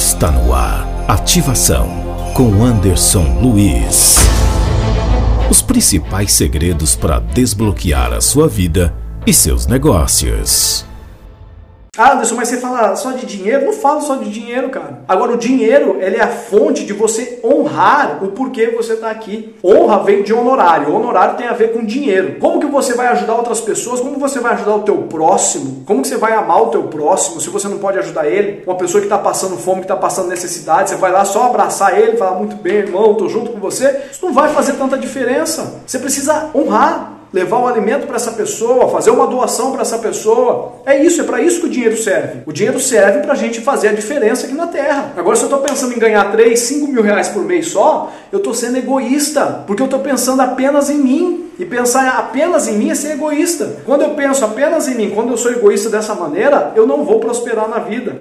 Está no ar. Ativação com Anderson Luiz. Os principais segredos para desbloquear a sua vida e seus negócios. Ah, Anderson, mas você fala só de dinheiro? Não falo só de dinheiro, cara. Agora, o dinheiro, ele é a fonte de você honrar o porquê você está aqui. Honra vem de honorário. Honorário tem a ver com dinheiro. Como que você vai ajudar outras pessoas? Como você vai ajudar o teu próximo? Como que você vai amar o teu próximo se você não pode ajudar ele? Uma pessoa que está passando fome, que está passando necessidade, você vai lá só abraçar ele, falar muito bem, irmão, tô junto com você. Isso não vai fazer tanta diferença. Você precisa honrar levar o alimento para essa pessoa, fazer uma doação para essa pessoa. É isso, é para isso que o dinheiro serve. O dinheiro serve para a gente fazer a diferença aqui na Terra. Agora, se eu estou pensando em ganhar 3, 5 mil reais por mês só, eu estou sendo egoísta, porque eu estou pensando apenas em mim. E pensar apenas em mim é ser egoísta. Quando eu penso apenas em mim, quando eu sou egoísta dessa maneira, eu não vou prosperar na vida.